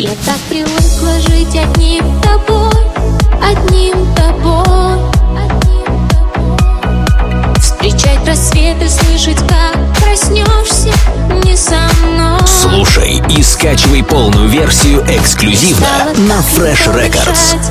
Я так привыкла жить одним тобой, одним тобой Встречать рассветы, слышать, как проснешься не со мной Слушай и скачивай полную версию эксклюзивно на Fresh Records. в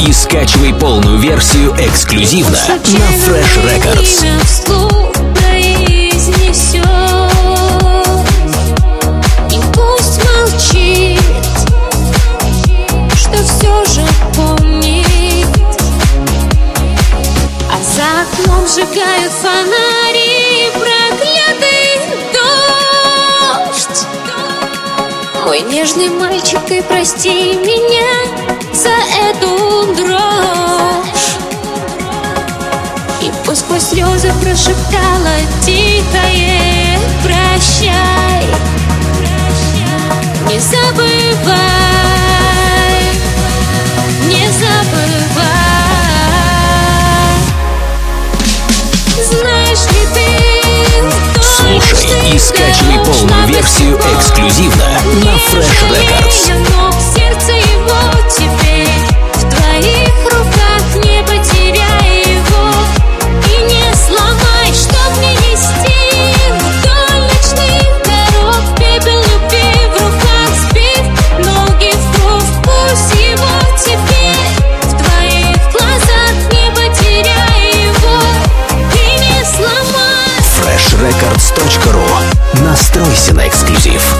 И скачивай полную версию эксклюзивно на Fresh Records. А сжигают фонари Проклятый дождь Мой нежный мальчик, ты прости меня За эту слезы прошептала тихое Прощай Не забывай Не забывай Знаешь ли ты Слушай и скачивай полную версию эксклюзивно эксклюзив.